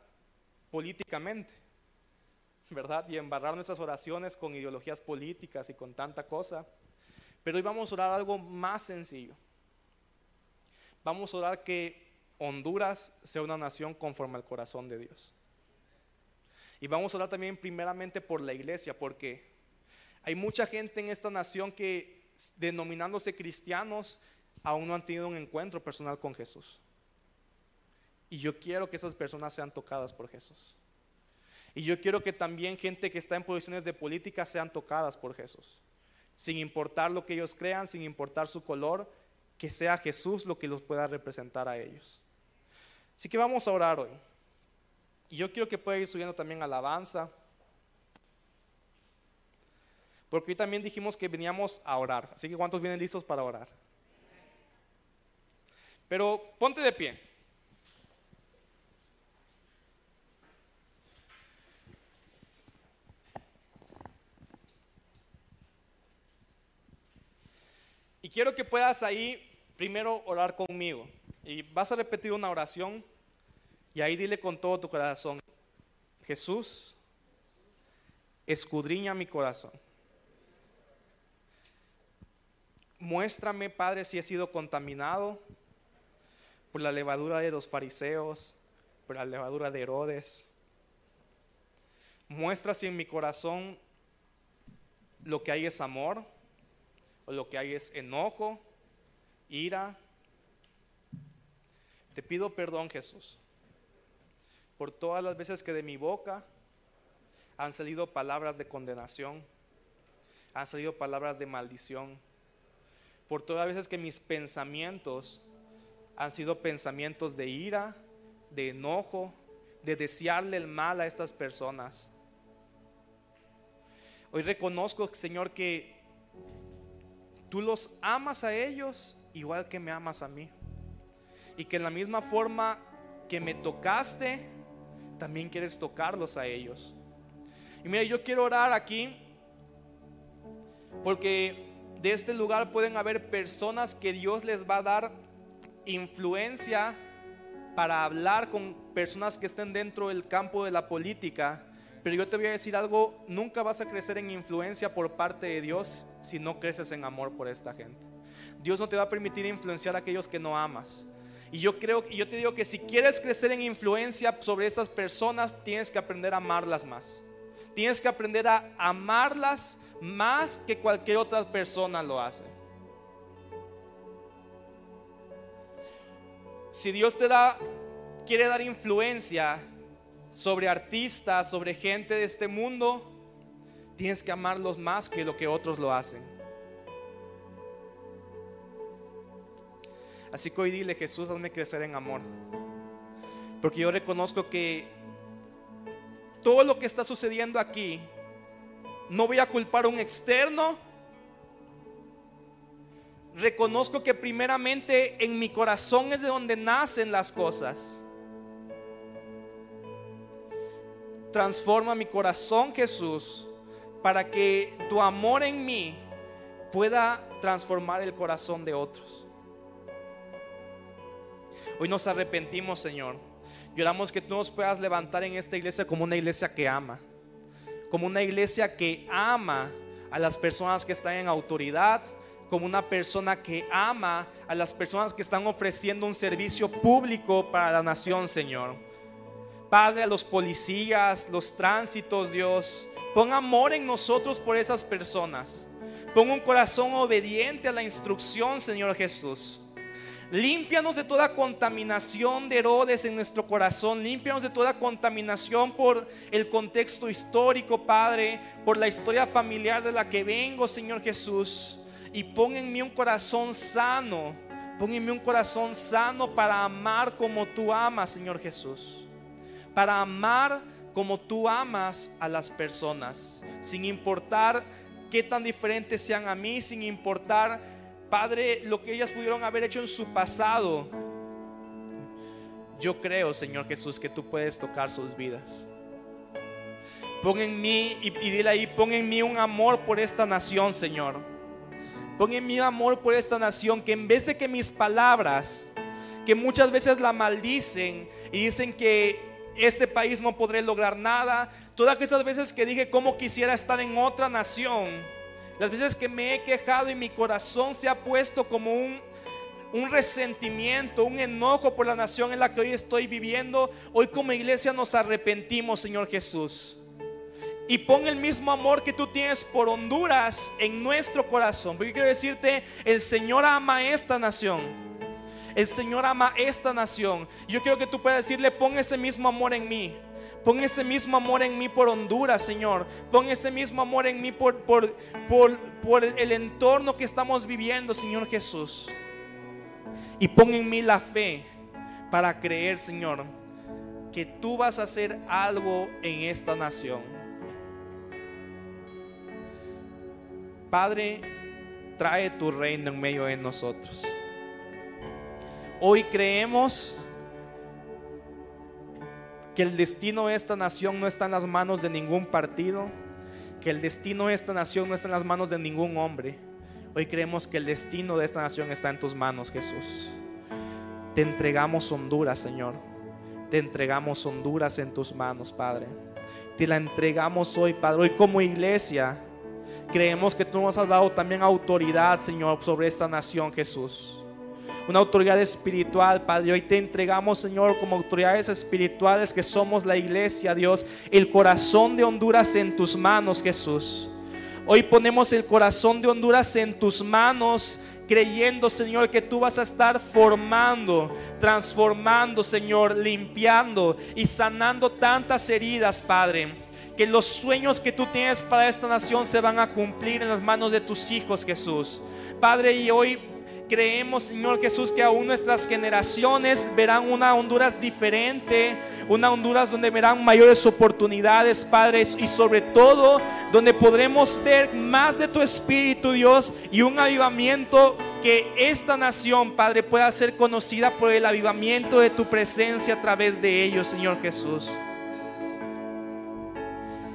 políticamente, ¿verdad? Y embarrar nuestras oraciones con ideologías políticas y con tanta cosa. Pero hoy vamos a orar algo más sencillo. Vamos a orar que Honduras sea una nación conforme al corazón de Dios. Y vamos a orar también primeramente por la iglesia, porque hay mucha gente en esta nación que, denominándose cristianos, aún no han tenido un encuentro personal con Jesús. Y yo quiero que esas personas sean tocadas por Jesús. Y yo quiero que también gente que está en posiciones de política sean tocadas por Jesús sin importar lo que ellos crean, sin importar su color, que sea Jesús lo que los pueda representar a ellos. Así que vamos a orar hoy. Y yo quiero que pueda ir subiendo también alabanza. Porque hoy también dijimos que veníamos a orar. Así que ¿cuántos vienen listos para orar? Pero ponte de pie. Quiero que puedas ahí primero orar conmigo. Y vas a repetir una oración y ahí dile con todo tu corazón, Jesús, escudriña mi corazón. Muéstrame, Padre, si he sido contaminado por la levadura de los fariseos, por la levadura de Herodes. Muestra si en mi corazón lo que hay es amor lo que hay es enojo, ira. Te pido perdón, Jesús, por todas las veces que de mi boca han salido palabras de condenación, han salido palabras de maldición, por todas las veces que mis pensamientos han sido pensamientos de ira, de enojo, de desearle el mal a estas personas. Hoy reconozco, Señor, que tú los amas a ellos igual que me amas a mí. Y que en la misma forma que me tocaste, también quieres tocarlos a ellos. Y mira, yo quiero orar aquí porque de este lugar pueden haber personas que Dios les va a dar influencia para hablar con personas que estén dentro del campo de la política. Pero yo te voy a decir algo, nunca vas a crecer en influencia por parte de Dios si no creces en amor por esta gente. Dios no te va a permitir influenciar a aquellos que no amas. Y yo creo y yo te digo que si quieres crecer en influencia sobre esas personas, tienes que aprender a amarlas más. Tienes que aprender a amarlas más que cualquier otra persona lo hace. Si Dios te da quiere dar influencia sobre artistas, sobre gente de este mundo, tienes que amarlos más que lo que otros lo hacen. Así que hoy dile, Jesús, hazme crecer en amor. Porque yo reconozco que todo lo que está sucediendo aquí, no voy a culpar a un externo. Reconozco que primeramente en mi corazón es de donde nacen las cosas. Transforma mi corazón, Jesús, para que tu amor en mí pueda transformar el corazón de otros. Hoy nos arrepentimos, Señor. Lloramos que tú nos puedas levantar en esta iglesia como una iglesia que ama. Como una iglesia que ama a las personas que están en autoridad. Como una persona que ama a las personas que están ofreciendo un servicio público para la nación, Señor. Padre, a los policías, los tránsitos, Dios. Pon amor en nosotros por esas personas. Pon un corazón obediente a la instrucción, Señor Jesús. Límpianos de toda contaminación de Herodes en nuestro corazón. Límpianos de toda contaminación por el contexto histórico, Padre, por la historia familiar de la que vengo, Señor Jesús. Y pon en mí un corazón sano. Pon en mí un corazón sano para amar como tú amas, Señor Jesús para amar como tú amas a las personas, sin importar qué tan diferentes sean a mí, sin importar, Padre, lo que ellas pudieron haber hecho en su pasado. Yo creo, Señor Jesús, que tú puedes tocar sus vidas. Pon en mí, y, dile ahí, pon en mí un amor por esta nación, Señor. Pon en mí amor por esta nación, que en vez de que mis palabras, que muchas veces la maldicen y dicen que este país no podré lograr nada. Todas esas veces que dije cómo quisiera estar en otra nación, las veces que me he quejado y mi corazón se ha puesto como un, resentimiento, un enojo por la nación en la que hoy estoy viviendo, hoy como iglesia nos arrepentimos, Señor Jesús. Y pon el mismo amor que tú tienes por Honduras en nuestro corazón. Porque quiero decirte, el Señor ama esta nación. El Señor ama esta nación. Yo quiero que tú puedas decirle, pon ese mismo amor en mí. Pon ese mismo amor en mí por Honduras, Señor. Pon ese mismo amor en mí por, por, por, el entorno que estamos viviendo, Señor Jesús. Y pon en mí la fe para creer, Señor, que tú vas a hacer algo en esta nación. Padre, trae tu reino en medio de nosotros. Hoy creemos que el destino de esta nación no está en las manos de ningún partido, que el destino de esta nación no está en las manos de ningún hombre. Hoy creemos que el destino de esta nación está en tus manos, Jesús. Te entregamos Honduras, Señor. Te entregamos Honduras en tus manos, Padre. Te la entregamos hoy, Padre. Hoy como iglesia creemos que tú nos has dado también autoridad, Señor, sobre esta nación, Jesús una autoridad espiritual, Padre. Hoy te entregamos, Señor, como autoridades espirituales que somos la iglesia, Dios, el corazón de Honduras en tus manos, Jesús. Hoy ponemos el corazón de Honduras en tus manos, creyendo, Señor, que tú vas a estar formando, transformando, Señor, limpiando y sanando tantas heridas, Padre que los sueños que tú tienes para esta nación se van a cumplir en las manos de tus hijos, Jesús. Padre, y hoy creemos, Señor Jesús, que aún nuestras generaciones verán una Honduras diferente, una Honduras donde verán mayores oportunidades, Padre, y sobre todo donde podremos ver más de tu Espíritu, Dios, y un avivamiento que esta nación, Padre, pueda ser conocida por el avivamiento de tu presencia a través de ellos, Señor Jesús.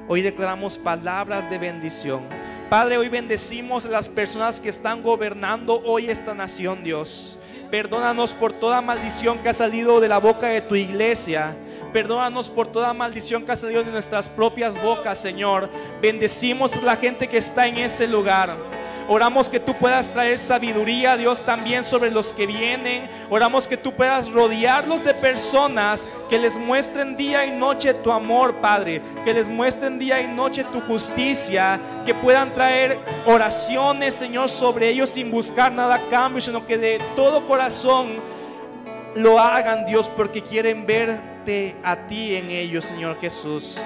Hoy declaramos palabras de bendición. Padre, hoy bendecimos a las personas que están gobernando hoy esta nación, Dios. Perdónanos por toda maldición que ha salido de la boca de tu iglesia. Perdónanos por toda maldición que ha salido de nuestras propias bocas, Señor. Bendecimos a la gente que está en ese lugar. Oramos que tú puedas traer sabiduría, Dios, también sobre los que vienen. Oramos que tú puedas rodearlos de personas que les muestren día y noche tu amor, Padre. Que les muestren día y noche tu justicia. Que puedan traer oraciones, Señor, sobre ellos sin buscar nada a cambio, sino que de todo corazón lo hagan, Dios, porque quieren verte a ti en ellos, Señor Jesús.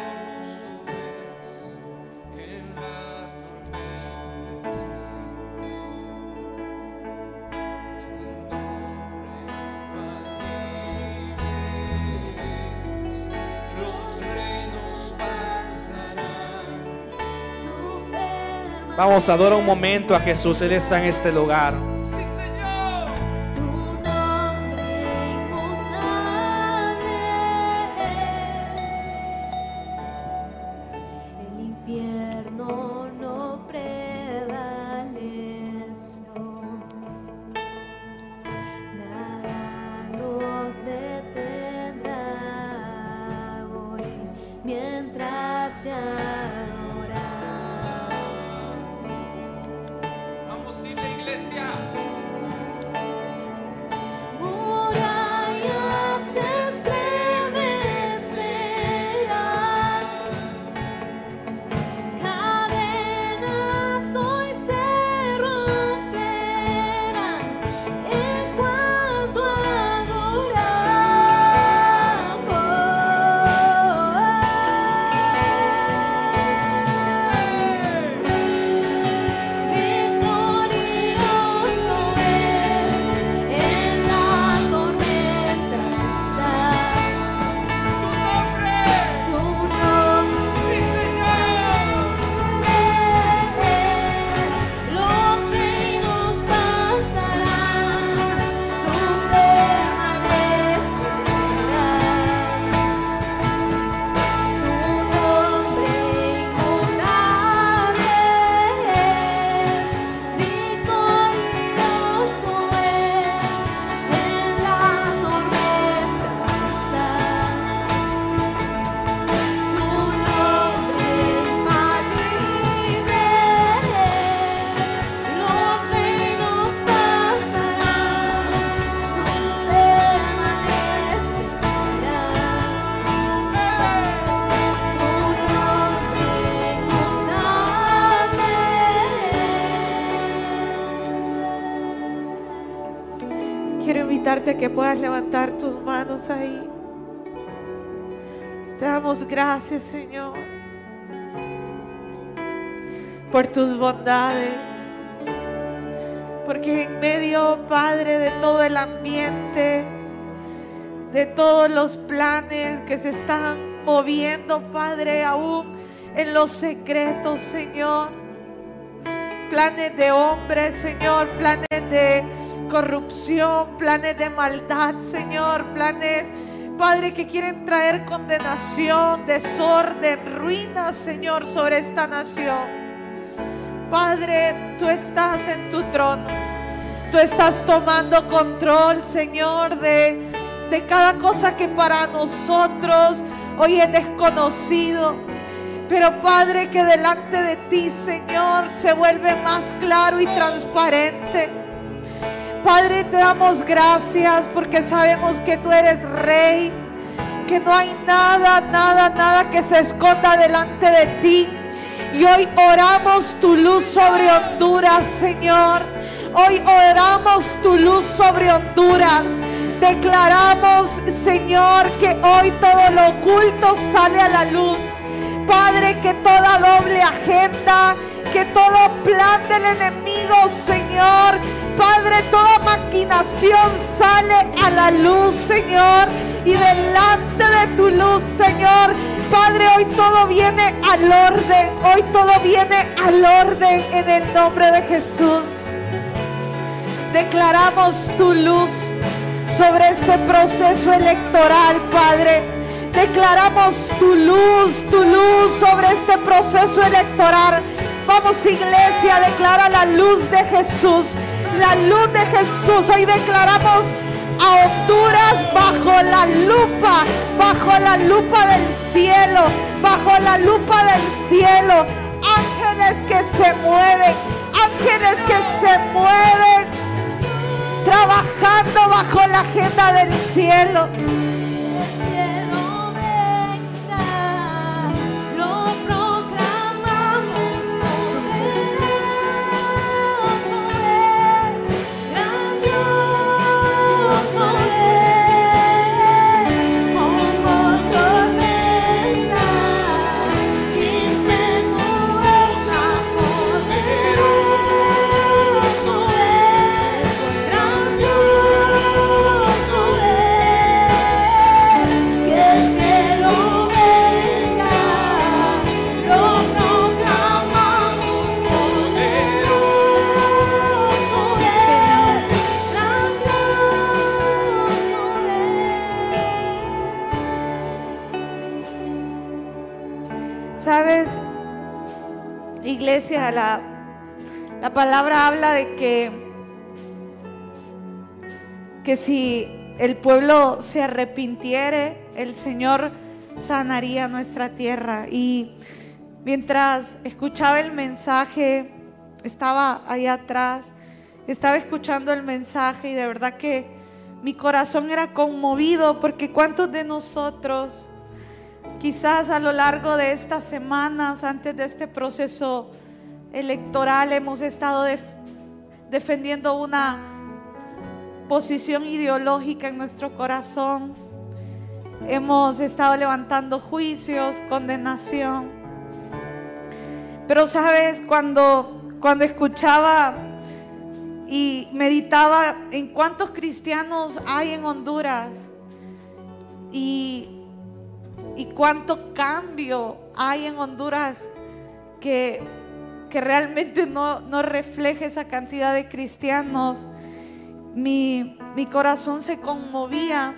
Vamos, adora un momento a Jesús. Él está en este lugar. Que puedas levantar tus manos ahí. Te damos gracias, Señor, por tus bondades. Porque en medio, Padre, de todo el ambiente, de todos los planes que se están moviendo, Padre, aún en los secretos, Señor. Planes de hombres, Señor, planes de corrupción, planes de maldad, Señor, planes, Padre, que quieren traer condenación, desorden, ruina, Señor, sobre esta nación. Padre, tú estás en tu trono. Tú estás tomando control, Señor, de, de cada cosa que para nosotros hoy es desconocido. Pero Padre, que delante de ti, Señor, se vuelve más claro y transparente. Padre, te damos gracias porque sabemos que tú eres rey, que no hay nada, nada, nada que se esconda delante de ti. Y hoy oramos tu luz sobre Honduras, Señor. Hoy oramos tu luz sobre Honduras. Declaramos, Señor, que hoy todo lo oculto sale a la luz. Padre, que toda doble agenda, que todo plan del enemigo, Señor, Padre, toda maquinación sale a la luz, Señor, y delante de tu luz, Señor. Padre, hoy todo viene al orden, hoy todo viene al orden en el nombre de Jesús. Declaramos tu luz sobre este proceso electoral, Padre. Declaramos tu luz, tu luz sobre este proceso electoral. Vamos iglesia, declara la luz de Jesús. La luz de Jesús. Hoy declaramos a Honduras bajo la lupa, bajo la lupa del cielo, bajo la lupa del cielo. Ángeles que se mueven, ángeles que se mueven, trabajando bajo la agenda del cielo. Que si el pueblo se arrepintiere, el Señor sanaría nuestra tierra. Y mientras escuchaba el mensaje, estaba ahí atrás, estaba escuchando el mensaje y de verdad que mi corazón era conmovido porque cuántos de nosotros quizás a lo largo de estas semanas, antes de este proceso electoral hemos estado defendiendo una posición ideológica en nuestro corazón. Hemos estado levantando juicios, condenación. Pero sabes, cuando, cuando escuchaba y meditaba en cuántos cristianos hay en Honduras y, y cuánto cambio hay en Honduras que que realmente no, no refleje esa cantidad de cristianos, mi, mi corazón se conmovía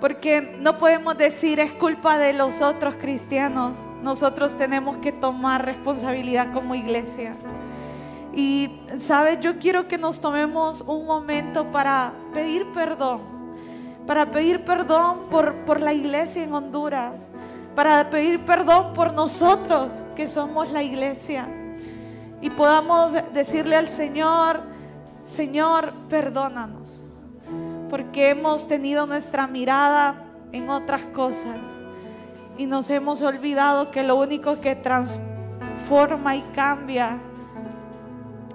porque no podemos decir es culpa de los otros cristianos. Nosotros tenemos que tomar responsabilidad como iglesia. Y, ¿sabes? Yo quiero que nos tomemos un momento para pedir perdón. Para pedir perdón por, por la iglesia en Honduras. Para pedir perdón por nosotros que somos la iglesia y podamos decirle al Señor, Señor, perdónanos, porque hemos tenido nuestra mirada en otras cosas y nos hemos olvidado que lo único que transforma y cambia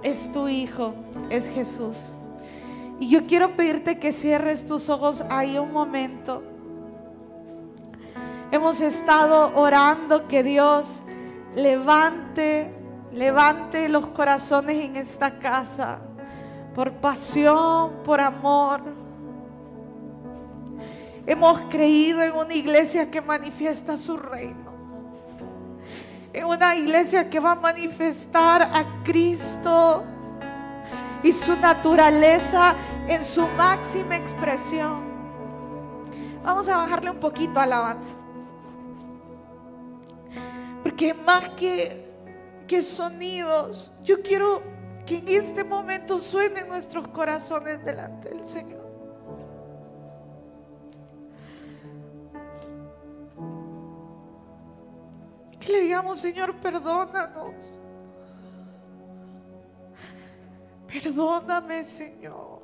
es tu Hijo, es Jesús. Y yo quiero pedirte que cierres tus ojos ahí un momento. Hemos estado orando que Dios levante Levante los corazones en esta casa por pasión, por amor. Hemos creído en una iglesia que manifiesta su reino. En una iglesia que va a manifestar a Cristo y su naturaleza en su máxima expresión. Vamos a bajarle un poquito alabanza. Porque más que sonidos. Yo quiero que en este momento suenen nuestros corazones delante del Señor. Que le digamos, Señor, perdónanos. Perdóname, Señor,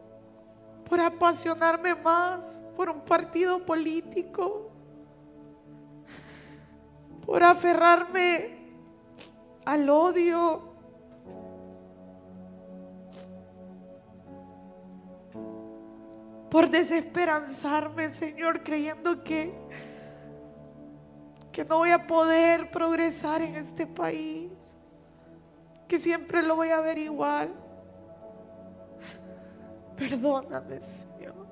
por apasionarme más por un partido político, por aferrarme al odio. Por desesperanzarme, Señor, creyendo que, que no voy a poder progresar en este país, que siempre lo voy a ver igual. Perdóname, Señor.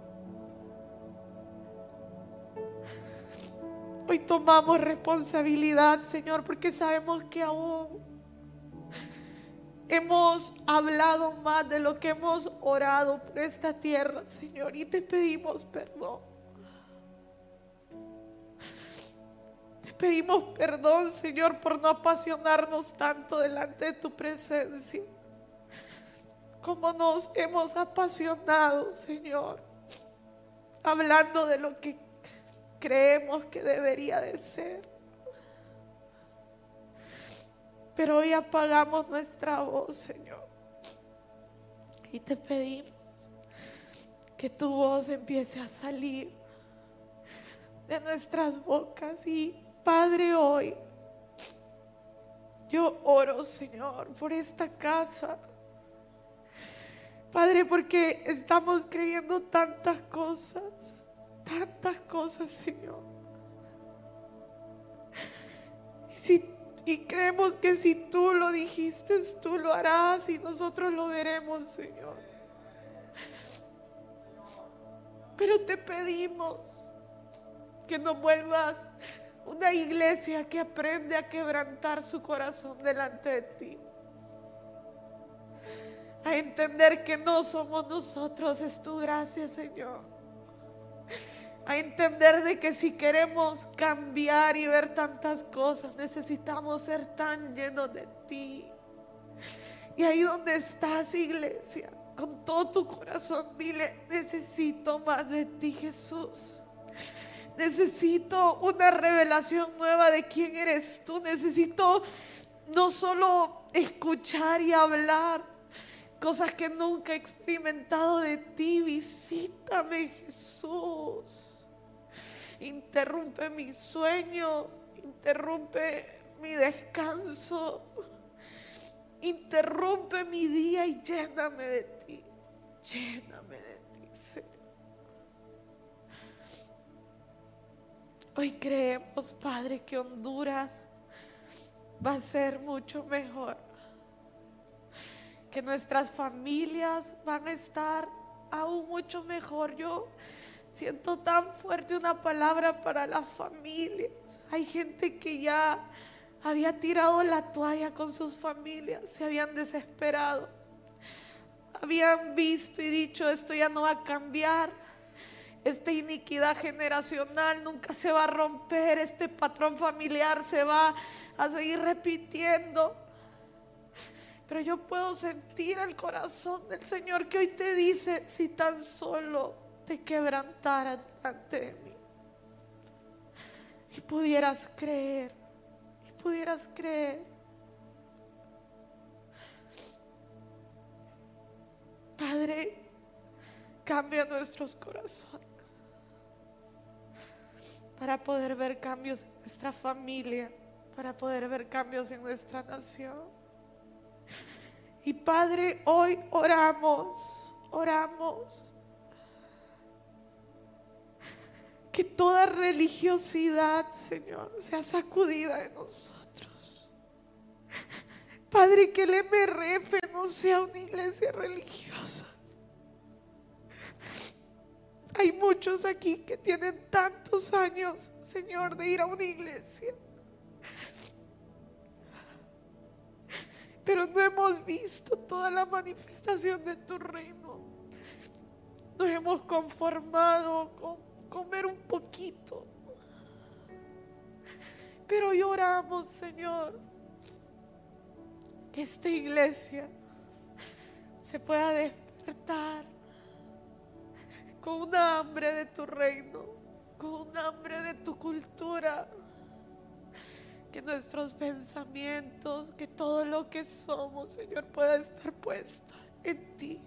Hoy tomamos responsabilidad, Señor, porque sabemos que aún hemos hablado más de lo que hemos orado por esta tierra, Señor, y te pedimos perdón. Te pedimos perdón, Señor, por no apasionarnos tanto delante de tu presencia, como nos hemos apasionado, Señor, hablando de lo que creemos que debería de ser. Pero hoy apagamos nuestra voz, Señor. Y te pedimos que tu voz empiece a salir de nuestras bocas. Y Padre, hoy yo oro, Señor, por esta casa. Padre, porque estamos creyendo tantas cosas tantas cosas, Señor. Y, si, y creemos que si tú lo dijiste, tú lo harás y nosotros lo veremos, Señor. Pero te pedimos que no vuelvas una iglesia que aprende a quebrantar su corazón delante de ti. A entender que no somos nosotros, es tu gracia, Señor a entender de que si queremos cambiar y ver tantas cosas, necesitamos ser tan llenos de ti. Y ahí donde estás, iglesia, con todo tu corazón, dile, necesito más de ti, Jesús. Necesito una revelación nueva de quién eres tú. Necesito no solo escuchar y hablar cosas que nunca he experimentado de ti. Visítame, Jesús interrumpe mi sueño, interrumpe mi descanso, interrumpe mi día y lléname de ti, lléname de ti, Señor. Hoy creemos, Padre, que Honduras va a ser mucho mejor, que nuestras familias van a estar aún mucho mejor. Yo Siento tan fuerte una palabra para las familias. Hay gente que ya había tirado la toalla con sus familias, se habían desesperado. Habían visto y dicho, esto ya no va a cambiar. Esta iniquidad generacional nunca se va a romper. Este patrón familiar se va a seguir repitiendo. Pero yo puedo sentir el corazón del Señor que hoy te dice, si tan solo te quebrantara delante de mí. Y pudieras creer, y pudieras creer. Padre, cambia nuestros corazones para poder ver cambios en nuestra familia, para poder ver cambios en nuestra nación. Y Padre, hoy oramos, oramos que toda religiosidad, Señor, sea sacudida de nosotros. Padre, que el MRF no sea una iglesia religiosa. Hay muchos aquí que tienen tantos años, Señor, de ir a una iglesia. Pero no hemos visto toda la manifestación de tu reino. Nos hemos conformado con comer un poquito. Pero lloramos, Señor, que esta iglesia se pueda despertar con un hambre de tu reino, con un hambre de tu cultura. Que nuestros pensamientos, que todo lo que somos, Señor, pueda estar puesto en ti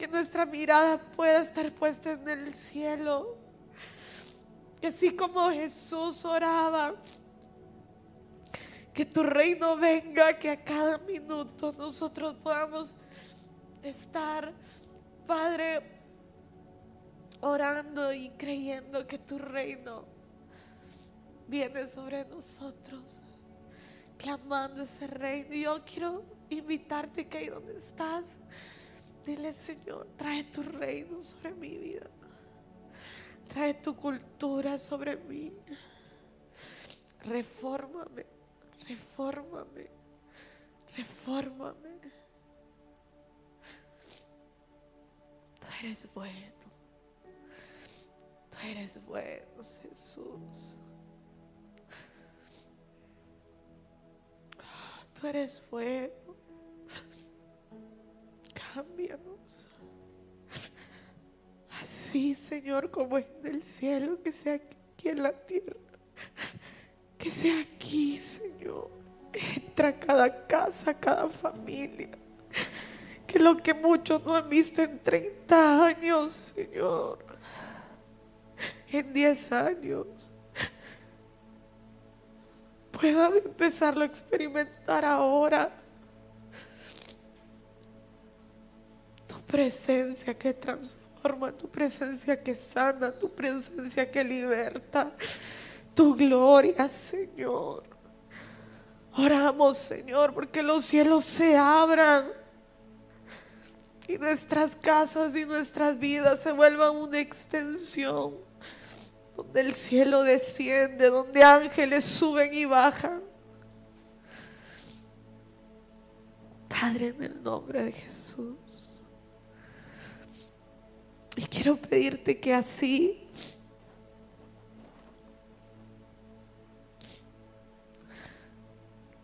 que nuestra mirada pueda estar puesta en el cielo. Que así como Jesús oraba, que tu reino venga, que a cada minuto nosotros podamos estar, Padre, orando y creyendo que tu reino viene sobre nosotros, clamando ese reino. Y yo quiero invitarte que ahí donde estás, dile Señor, trae tu reino sobre mi vida. Trae tu cultura sobre mí. Refórmame, refórmame, refórmame. Tú eres bueno. Tú eres bueno, Jesús. Tú eres bueno. Cámbianos. Así, Señor, como es en el cielo, que sea aquí en la tierra. Que sea aquí, Señor. Entra cada casa, cada familia. Que lo que muchos no han visto en 30 años, Señor. En 10 años. Puedan empezarlo a experimentar ahora. Presencia que transforma, tu presencia que sana, tu presencia que liberta, tu gloria, Señor. Oramos, Señor, porque los cielos se abran y nuestras casas y nuestras vidas se vuelvan una extensión donde el cielo desciende, donde ángeles suben y bajan. Padre, en el nombre de Jesús. Y quiero pedirte que así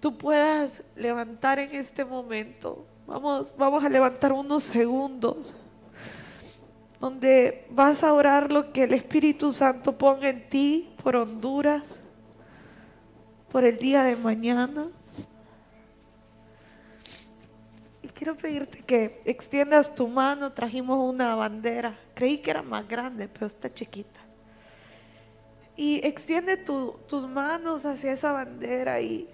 tú puedas levantar en este momento. Vamos, vamos a levantar unos segundos donde vas a orar lo que el Espíritu Santo ponga en ti por Honduras, por el día de mañana. Quiero pedirte que extiendas tu mano, trajimos una bandera, creí que era más grande, pero está chiquita. Y extiende tus manos hacia esa bandera y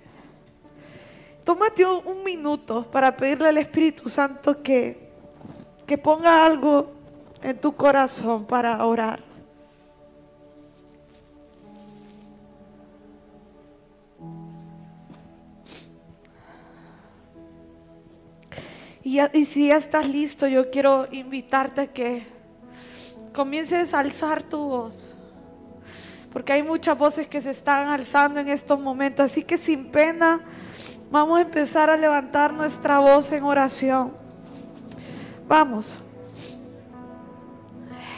tómate un, minuto para pedirle al Espíritu Santo que, que ponga algo en tu corazón para orar. Y, si ya estás listo, yo quiero invitarte a que comiences a alzar tu voz. Porque hay muchas voces que se están alzando en estos momentos. Así que sin pena, vamos a empezar a levantar nuestra voz en oración. Vamos.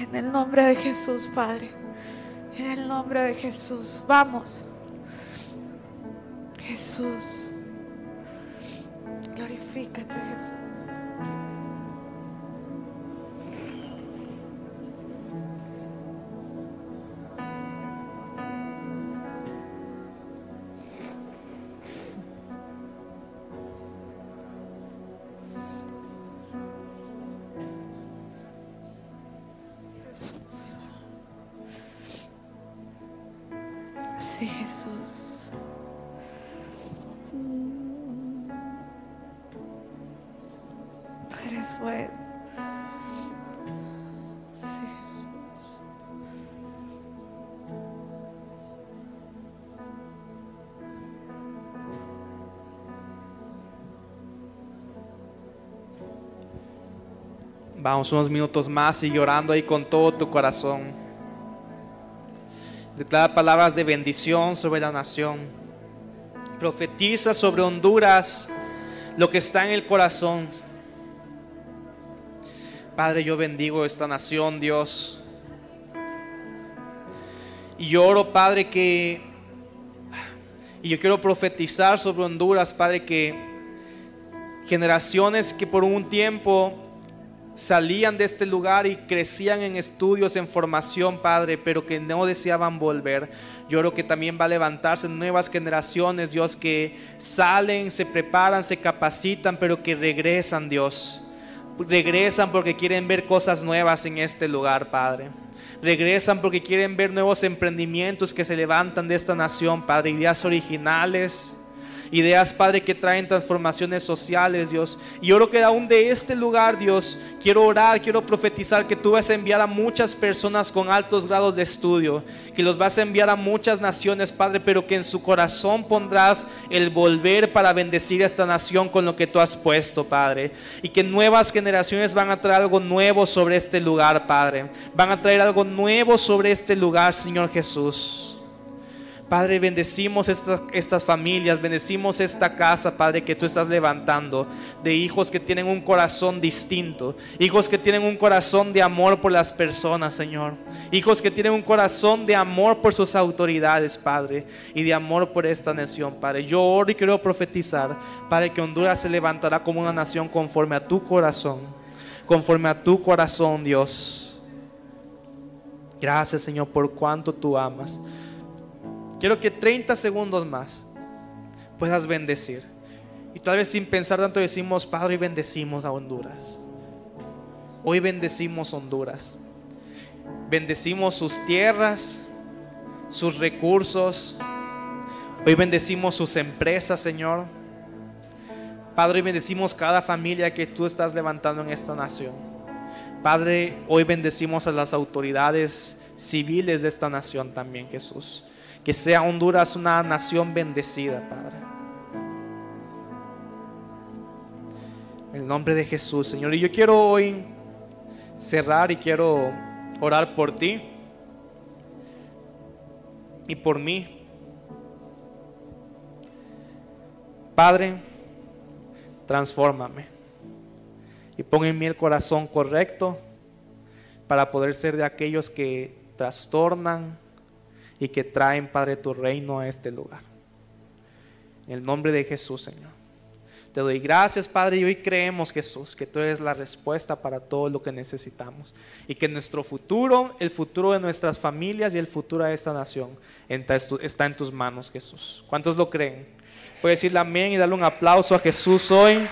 En el nombre de Jesús, Padre. En el nombre de Jesús. Vamos. Jesús. Glorifícate. Jesús. Eres bueno. Vamos unos minutos más y llorando ahí con todo tu corazón. Declara palabras de bendición sobre la nación. Profetiza sobre Honduras lo que está en el corazón. Padre, yo bendigo esta nación, Dios. Y yo oro, Padre, que... Y yo quiero profetizar sobre Honduras, Padre, que generaciones que por un tiempo salían de este lugar y crecían en estudios, en formación, Padre, pero que no deseaban volver. Yo creo que también va a levantarse nuevas generaciones, Dios, que salen, se preparan, se capacitan, pero que regresan, Dios. Regresan porque quieren ver cosas nuevas en este lugar, Padre. Regresan porque quieren ver nuevos emprendimientos que se levantan de esta nación, Padre, ideas originales ideas, Padre, que traen transformaciones sociales, Dios. Y oro que aún de este lugar, Dios, quiero orar, quiero profetizar que tú vas a enviar a muchas personas con altos grados de estudio, que los vas a enviar a muchas naciones, Padre, pero que en su corazón pondrás el volver para bendecir a esta nación con lo que tú has puesto, Padre. Y que nuevas generaciones van a traer algo nuevo sobre este lugar, Padre. Van a traer algo nuevo sobre este lugar, Señor Jesús. Padre, bendecimos estas, familias, bendecimos esta casa, Padre, que tú estás levantando, de hijos que tienen un corazón distinto, hijos que tienen un corazón de amor por las personas, Señor, hijos que tienen un corazón de amor por sus autoridades, Padre, y de amor por esta nación, Padre. Yo oro y quiero profetizar, Padre, que Honduras se levantará como una nación conforme a tu corazón, conforme a tu corazón, Dios. Gracias, Señor, por cuanto tú amas. Quiero que 30 segundos más puedas bendecir. Y tal vez sin pensar tanto decimos, Padre, hoy bendecimos a Honduras. Hoy bendecimos Honduras. Bendecimos sus tierras, sus recursos. Hoy bendecimos sus empresas, Señor. Padre, hoy bendecimos cada familia que tú estás levantando en esta nación. Padre, hoy bendecimos a las autoridades civiles de esta nación también, Jesús. Que sea Honduras una nación bendecida, Padre. En el nombre de Jesús, Señor. Y yo quiero hoy cerrar y quiero orar por ti y por mí. Padre, transfórmame y pon en mí el corazón correcto para poder ser de aquellos que trastornan, y que traen, Padre, tu reino a este lugar. En el nombre de Jesús, Señor. Te doy gracias, Padre, y hoy creemos, Jesús, que tú eres la respuesta para todo lo que necesitamos. Y que nuestro futuro, el futuro de nuestras familias y el futuro de esta nación está en tus manos, Jesús. ¿Cuántos lo creen? Puedes decirle amén y darle un aplauso a Jesús hoy.